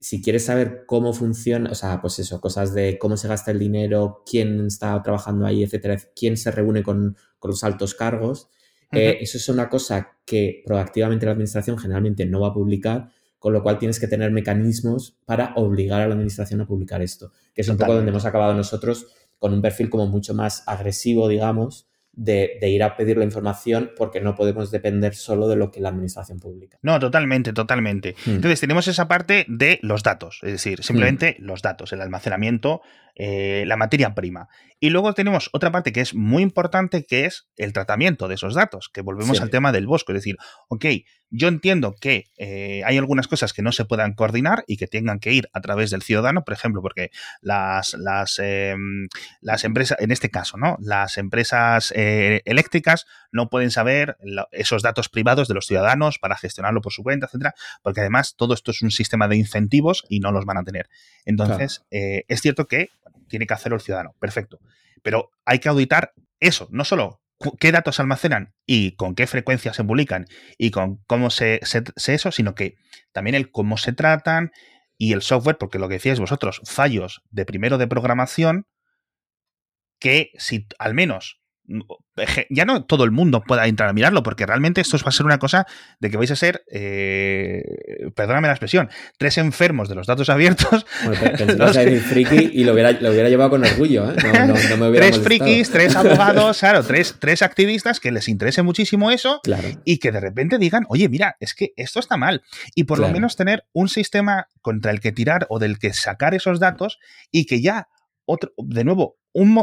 [SPEAKER 2] Si quieres saber cómo funciona, o sea, pues eso, cosas de cómo se gasta el dinero, quién está trabajando ahí, etcétera, quién se reúne con, los altos cargos, eh, eso es una cosa que proactivamente la administración generalmente no va a publicar, con lo cual tienes que tener mecanismos para obligar a la administración a publicar esto, que es un poco donde hemos acabado nosotros con un perfil como mucho más agresivo, digamos, de, ir a pedir la información porque no podemos depender solo de lo que la administración publica.
[SPEAKER 1] No, totalmente, totalmente. Hmm. Entonces tenemos esa parte de los datos, es decir, simplemente hmm. los datos, el almacenamiento, eh, la materia prima. Y luego tenemos otra parte que es muy importante, que es el tratamiento de esos datos, que volvemos al tema del bosque. Es decir, ok, yo entiendo que eh, hay algunas cosas que no se puedan coordinar y que tengan que ir a través del ciudadano, por ejemplo, porque las, las, em, las empresas, en este caso, ¿no? Las empresas eh, eléctricas no pueden saber esos datos privados de los ciudadanos para gestionarlo por su cuenta, etcétera, porque además todo esto es un sistema de incentivos y no los van a tener. Entonces, es cierto que tiene que hacerlo el ciudadano, perfecto. Pero hay que auditar eso, no solo qué datos almacenan y con qué frecuencia se publican y con cómo se, se, eso, sino que también el cómo se tratan y el software, porque lo que decíais vosotros, fallos de primero de programación, que si al menos ya no todo el mundo pueda entrar a mirarlo, porque realmente esto va a ser una cosa de que vais a ser, eh, perdóname la expresión, tres enfermos de los datos abiertos.
[SPEAKER 2] Bueno, friki y lo hubiera, llevado con orgullo, ¿eh?
[SPEAKER 1] Tres frikis, tres abogados, claro, tres, tres activistas que les interese muchísimo eso y que de repente digan, oye, mira, es que esto está mal. Y por lo menos tener un sistema contra el que tirar o del que sacar esos datos y que ya, otro, de nuevo, un,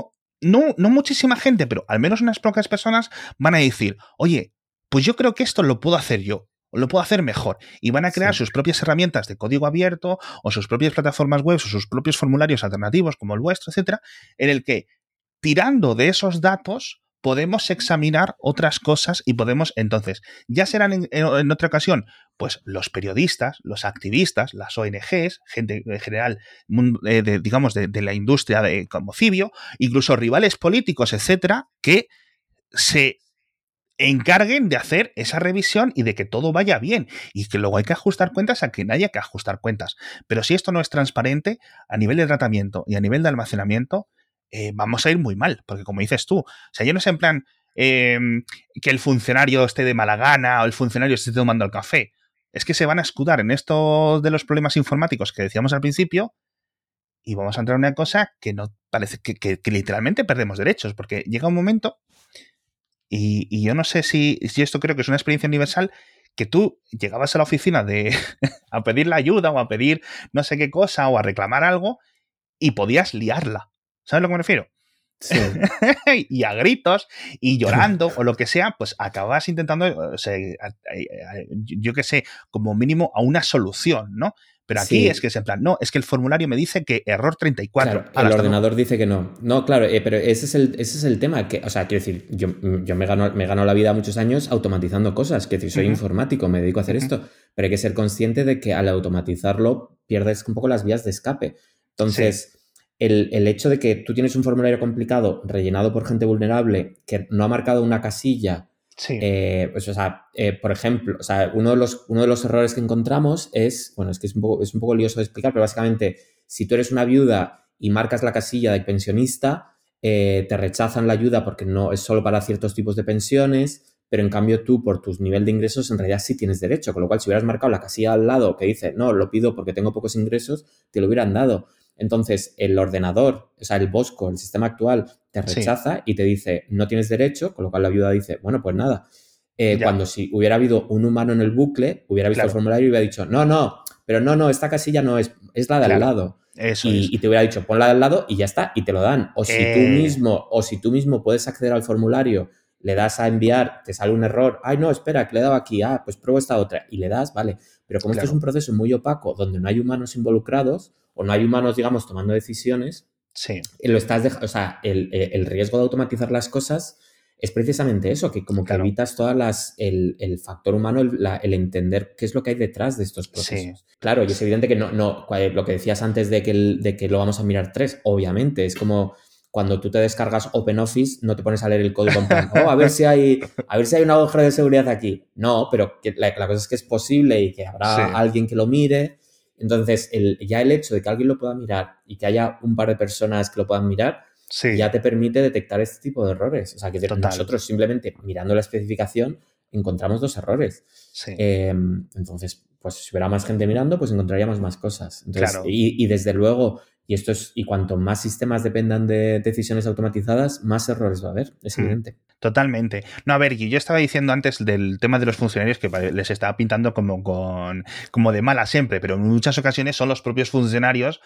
[SPEAKER 1] no, no muchísima gente, pero al menos unas pocas personas van a decir, oye, pues yo creo que esto lo puedo hacer yo, o lo puedo hacer mejor. Y van a crear sus propias herramientas de código abierto, o sus propias plataformas web, o sus propios formularios alternativos como el vuestro, etcétera, en el que, tirando de esos datos, podemos examinar otras cosas y podemos entonces, ya serán en, otra ocasión, pues los periodistas, los activistas, las ONGs, gente en general, eh, digamos, de, la industria de, como Cibio, incluso rivales políticos, etcétera, que se encarguen de hacer esa revisión y de que todo vaya bien y que luego hay que ajustar cuentas a que nadie hay que ajustar cuentas. Pero si esto no es transparente a nivel de tratamiento y a nivel de almacenamiento, eh, vamos a ir muy mal, porque como dices tú, o sea, yo no sé en plan em, que el funcionario esté de mala gana o el funcionario esté tomando el café. Es que se van a escudar en esto de los problemas informáticos que decíamos al principio y vamos a entrar en una cosa que no parece que, literalmente perdemos derechos, porque llega un momento y, yo no sé si, si, esto creo que es una experiencia universal que tú llegabas a la oficina de a pedir la ayuda o a pedir no sé qué cosa o a reclamar algo y podías liarla. ¿Sabes a lo que me refiero? Sí. y a gritos y llorando o lo que sea, pues acabas intentando, yo qué sé, como mínimo a una solución, ¿no? Pero aquí es que es en plan, no, es que el formulario me dice que error 34.
[SPEAKER 2] Claro, el ordenador dice que no. No, claro, eh, pero ese es, el, ese es el tema. Que, o sea, quiero decir, yo, yo me, gano, me gano la vida muchos años automatizando cosas. Quiero decir, soy informático, me dedico a hacer esto. Pero hay que ser consciente de que al automatizarlo pierdes un poco las vías de escape. Entonces, el, el, hecho de que tú tienes un formulario complicado rellenado por gente vulnerable que no ha marcado una casilla Sí. Eh, pues, o sea, eh, por ejemplo, o sea, uno de, los, uno de los errores que encontramos es, bueno, es que es un, poco, es un poco lioso de explicar, pero básicamente, si tú eres una viuda y marcas la casilla de pensionista, eh, te rechazan la ayuda porque no es solo para ciertos tipos de pensiones, pero en cambio tú, por tu nivel de ingresos, en realidad sí tienes derecho, con lo cual si hubieras marcado la casilla al lado que dice, no, lo pido porque tengo pocos ingresos, te lo hubieran dado. Entonces, el ordenador, o sea, el Bosco, el sistema actual, te rechaza y te dice, no tienes derecho, con lo cual la viuda dice, bueno, pues nada. Eh, cuando si hubiera habido un humano en el bucle, hubiera visto el formulario y hubiera dicho, no, no, pero no, no, esta casilla no es, es la de al lado. Eso y, y, te hubiera dicho, ponla de al lado y ya está, y te lo dan. O si tú eh. mismo, o si tú mismo puedes acceder al formulario, le das a enviar, te sale un error, ay no, espera, que le he dado aquí, ah, pues pruebo esta otra, y le das, vale. Pero como esto es un proceso muy opaco, donde no hay humanos involucrados, o no hay humanos, digamos, tomando decisiones, sí. lo estás o sea, el, riesgo de automatizar las cosas es precisamente eso, que como que evitas todas las, el, factor humano, el, entender qué es lo que hay detrás de estos procesos. Claro, y es evidente que no, no, lo que decías antes de que, de que lo vamos a mirar tres, obviamente, es como cuando tú te descargas OpenOffice, no te pones a leer el código en plan, oh, a ver si hay, a ver si hay un agujero de seguridad aquí. No, pero la, cosa es que es posible y que habrá alguien que lo mire entonces, el, ya el hecho de que alguien lo pueda mirar y que haya un par de personas que lo puedan mirar, ya te permite detectar este tipo de errores. O sea, que nosotros simplemente mirando la especificación encontramos dos errores. Em, entonces, pues si hubiera más gente mirando, pues encontraríamos más cosas. y, desde luego, y esto es, y cuanto más sistemas dependan de decisiones automatizadas, más errores va a haber, es mm. evidente.
[SPEAKER 1] Totalmente. No, a ver, yo estaba diciendo antes del tema de los funcionarios que les estaba pintando como, con, como de mala siempre, pero en muchas ocasiones son los propios funcionarios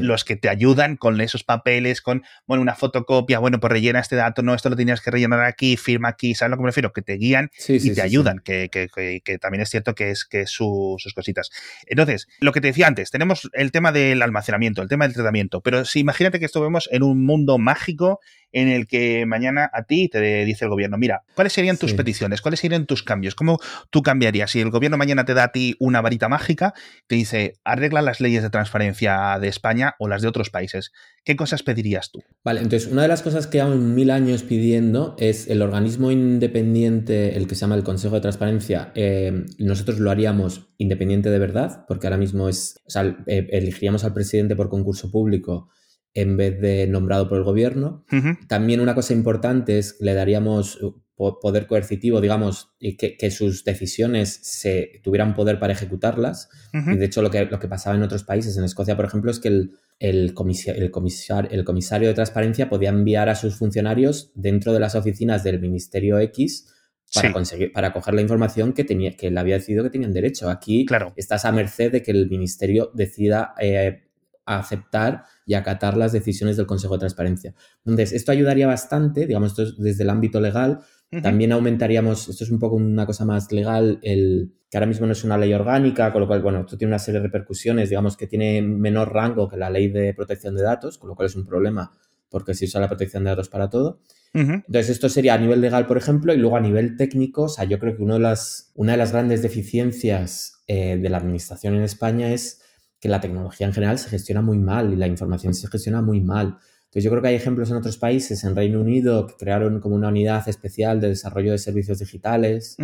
[SPEAKER 1] los que te ayudan con esos papeles, con, bueno, una fotocopia, bueno, pues rellena este dato, no, esto lo tenías que rellenar aquí, firma aquí, ¿sabes lo que me refiero? Que te guían y te ayudan, que, que, que, también es cierto que es, que sus cositas. Entonces, lo que te decía antes, tenemos el tema del almacenamiento, el tema del tratamiento, pero si imagínate que estuvimos en un mundo mágico en el que mañana a ti te dice el gobierno, mira, ¿cuáles serían tus peticiones? ¿Cuáles serían tus cambios? ¿Cómo tú cambiarías? Si el gobierno mañana te da a ti una varita mágica, te dice, arregla las leyes de transparencia de España o las de otros países, ¿qué cosas pedirías tú?
[SPEAKER 2] Vale, entonces una de las cosas que llevan mil años pidiendo es el organismo independiente, el que se llama el Consejo de Transparencia, eh, nosotros lo haríamos independiente de verdad, porque ahora mismo es, o sea, eh, elegiríamos al presidente por concurso público en vez de nombrado por el gobierno. También una cosa importante es que le daríamos poder coercitivo, digamos, y que, sus decisiones se tuvieran poder para ejecutarlas. Y de hecho, lo que, lo que pasaba en otros países, en Escocia, por ejemplo, es que el, el, el, comisario de transparencia podía enviar a sus funcionarios dentro de las oficinas del Ministerio X para conseguir, para coger la información que tenía, que él había decidido que tenían derecho. Aquí claro. estás a merced de que el ministerio decida eh, aceptar y acatar las decisiones del Consejo de Transparencia. Entonces, esto ayudaría bastante, digamos, esto desde el ámbito legal. También aumentaríamos, esto es un poco una cosa más legal, el que ahora mismo no es una ley orgánica, con lo cual, bueno, esto tiene una serie de repercusiones, digamos, que tiene menor rango que la ley de protección de datos, con lo cual es un problema porque se usa la protección de datos para todo. Entonces, esto sería a nivel legal, por ejemplo, y luego a nivel técnico, o sea, yo creo que uno de las, una de las grandes deficiencias eh, de la administración en España es que la tecnología en general se gestiona muy mal y la información se gestiona muy mal. Entonces yo creo que hay ejemplos en otros países, en Reino Unido, que crearon como una unidad especial de desarrollo de servicios digitales,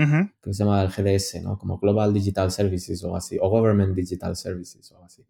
[SPEAKER 2] que se llama el GDS, ¿no? Como Global Digital Services o así, o Government Digital Services o así.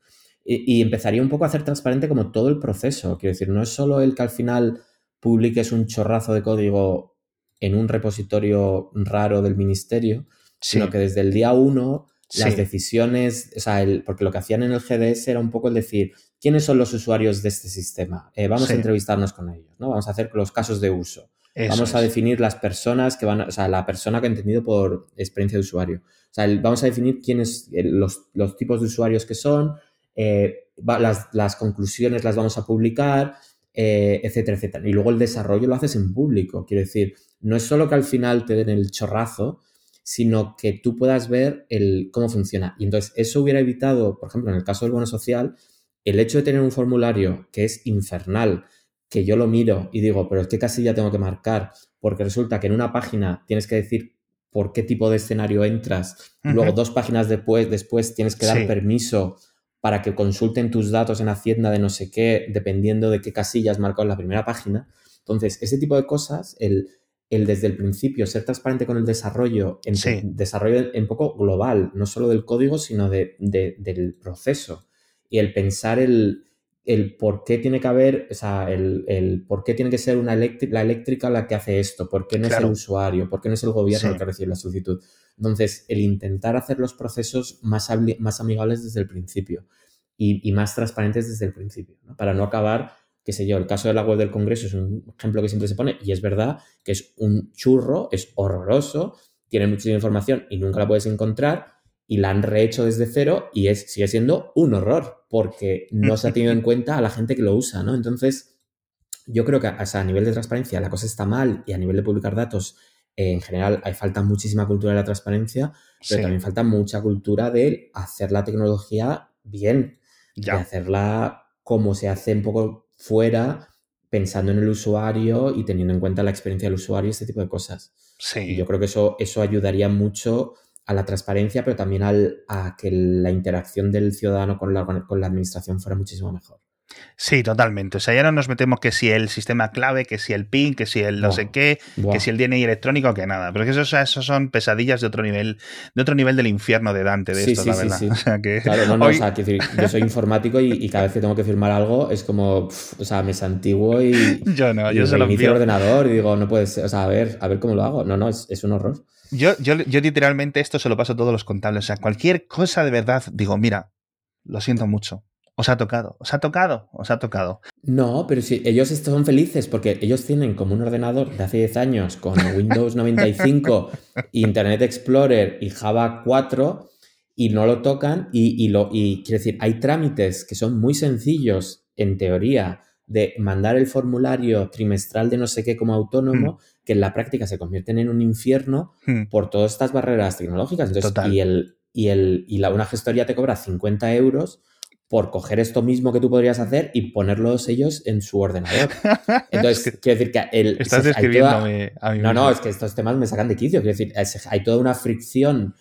[SPEAKER 2] Y, y, empezaría un poco a hacer transparente como todo el proceso. Quiero decir, no es solo el que al final publiques un chorrazo de código en un repositorio raro del ministerio, sino que desde el día uno las decisiones, o sea, porque lo que hacían en el GDS era un poco el decir, ¿quiénes son los usuarios de este sistema? Eh, vamos a entrevistarnos con ellos, ¿no? Vamos a hacer los casos de uso. vamos a definir las personas que van, o sea, la persona que ha entendido por experiencia de usuario. O sea, vamos a definir quiénes, eh, los, los, tipos de usuarios que son, eh, las, las, conclusiones las vamos a publicar, etcétera, etcétera. Y luego el desarrollo lo haces en público. Quiero decir, no es solo que al final te den el chorrazo, sino que tú puedas ver el, cómo funciona. Y entonces eso hubiera evitado, por ejemplo, en el caso del bono social, el hecho de tener un formulario que es infernal, que yo lo miro y digo, pero es que casi ya tengo que marcar, porque resulta que en una página tienes que decir por qué tipo de escenario entras, luego dos páginas después, después tienes que dar permiso para que consulten tus datos en Hacienda de no sé qué, dependiendo de qué casillas marcado en la primera página. Entonces, ese tipo de cosas, el, el desde el principio ser transparente con el desarrollo, en desarrollo en poco global, no solo del código, sino de, del proceso. Y el pensar el, el por qué tiene que haber, o sea, el, el por qué tiene que ser una la eléctrica la que hace esto, por qué no es el usuario, por qué no es el gobierno el que recibe la solicitud. Entonces, el intentar hacer los procesos más, más amigables desde el principio y, y más transparentes desde el principio, ¿no? para no acabar qué sé yo, el caso de la web del Congreso es un ejemplo que siempre se pone y es verdad que es un churro, es horroroso, tiene muchísima información y nunca la puedes encontrar y la han rehecho desde cero y es, sigue siendo un horror porque no se ha tenido en cuenta a la gente que lo usa, ¿no? Entonces, yo creo que a nivel de transparencia la cosa está mal y a nivel de publicar datos eh, en general hay falta muchísima cultura de la transparencia, pero también falta mucha cultura de hacer la tecnología bien, de hacerla como se hace un poco fuera pensando en el usuario y teniendo en cuenta la experiencia del usuario y este tipo de cosas. Sí. Y yo creo que eso, eso ayudaría mucho a la transparencia, pero también al, a que la interacción del ciudadano con la, con la administración fuera muchísimo mejor.
[SPEAKER 1] Sí, totalmente. O sea, ya no nos metemos que si el sistema clave, que si el PIN, que si el no sé qué, que si el DNI electrónico, que nada. Pero que eso, eso son pesadillas de otro nivel, de otro nivel del infierno de Dante, de esto, la verdad. Sí, o sea, que
[SPEAKER 2] claro, no, no, o sea, decir, yo soy informático y, cada vez que tengo que firmar algo es como, o sea, me santiguo y.
[SPEAKER 1] Yo no, yo
[SPEAKER 2] se lo el ordenador y digo, no puede ser, o sea, a ver, a ver cómo lo hago. No, no, es, es un horror.
[SPEAKER 1] Yo, yo, yo literalmente esto se lo paso a todos los contables. O sea, cualquier cosa de verdad, digo, mira, lo siento mucho os ha tocado, os ha tocado, os ha tocado.
[SPEAKER 2] No, pero si ellos son felices porque ellos tienen como un ordenador de hace 10 años con Windows 95, Internet Explorer y Java 4 y no lo tocan y, lo, y quiero decir, hay trámites que son muy sencillos en teoría de mandar el formulario trimestral de no sé qué como autónomo, hmm. que en la práctica se convierten en un infierno hmm. por todas estas barreras tecnológicas. y, el, y, el, y la, una gestoría te cobra 50 euros por coger esto mismo que tú podrías hacer y ponerlos ellos en su ordenador. Entonces, quiero decir que el...
[SPEAKER 1] Estás describiéndome a mí
[SPEAKER 2] No, no, es que estos temas me sacan de quicio. Quiero decir, hay toda una fricción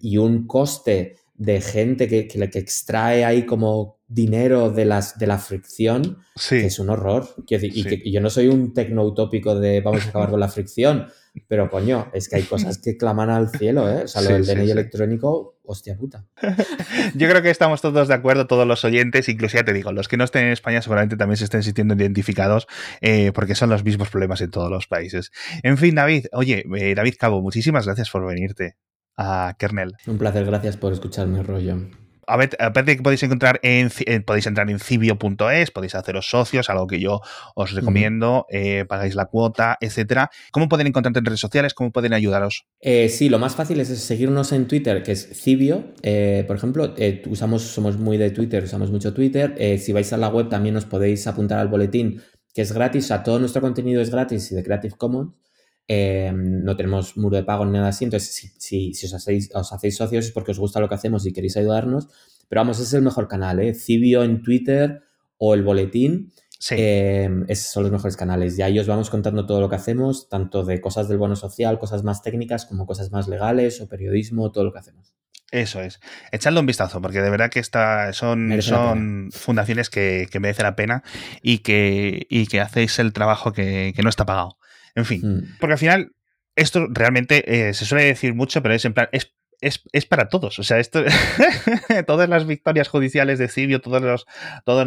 [SPEAKER 2] y un coste de gente que, que, que, extrae ahí como dinero de, las, de la fricción, que es un horror. Quiero decir, y que yo no soy un tecnoutópico de vamos a acabar con la fricción, pero coño, es que hay cosas que claman al cielo, ¿eh? O sea, lo del DNI electrónico, hostia puta.
[SPEAKER 1] Yo creo que estamos todos de acuerdo, todos los oyentes, incluso ya te digo, los que no estén en España seguramente también se estén sintiendo identificados, eh, porque son los mismos problemas en todos los países. En fin, David, oye, eh, David Cabo, muchísimas gracias por venirte a Kernel.
[SPEAKER 2] Un placer, gracias por escucharme, rollo
[SPEAKER 1] aparte que podéis encontrar en, eh, podéis entrar en cibio.es, podéis haceros socios, algo que yo os recomiendo, eh, pagáis la cuota, etcétera. ¿Cómo pueden encontrarte en redes sociales? ¿Cómo pueden ayudaros?
[SPEAKER 2] Eh, sí, lo más fácil es seguirnos en Twitter, que es Cibio. por ejemplo, usamos, somos muy de Twitter, usamos mucho Twitter. si vais a la web también os podéis apuntar al boletín, que es gratis. O sea, todo nuestro contenido es gratis y de Creative Commons. No tenemos muro de pago ni nada así, entonces si, si, os, hacéis, os, hacéis, socios es porque os gusta lo que hacemos y queréis ayudarnos, pero vamos, ese es el mejor canal, ¿eh? Cibio en Twitter o el boletín. Em, esos son los mejores canales. Y ahí os vamos contando todo lo que hacemos, tanto de cosas del bono social, cosas más técnicas, como cosas más legales o periodismo, todo lo que hacemos.
[SPEAKER 1] Eso es. Echadle un vistazo, porque de verdad que esta, son, son fundaciones que, que merecen la pena y que, y que hacéis el trabajo que, que no está pagado. En fin, mm. porque al final esto realmente eh, se suele decir mucho, pero es en plan, es es, es, para todos. O sea, esto, todas las victorias judiciales de Cibio, todos los, todos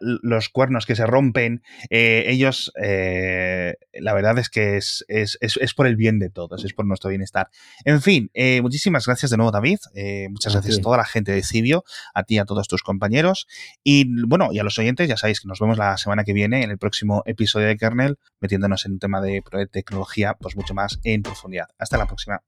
[SPEAKER 1] los cuernos que se rompen, eh, ellos, eh, la verdad es que es, es, es, por el bien de todos, es por nuestro bienestar. En fin, eh, muchísimas gracias de nuevo, David. muchas gracias a toda la gente de Cibio, a ti y a todos tus compañeros. Y bueno, y a los oyentes, ya sabéis que nos vemos la semana que viene en el próximo episodio de Kernel, metiéndonos en un tema de tecnología, pues mucho más en profundidad. Hasta la próxima.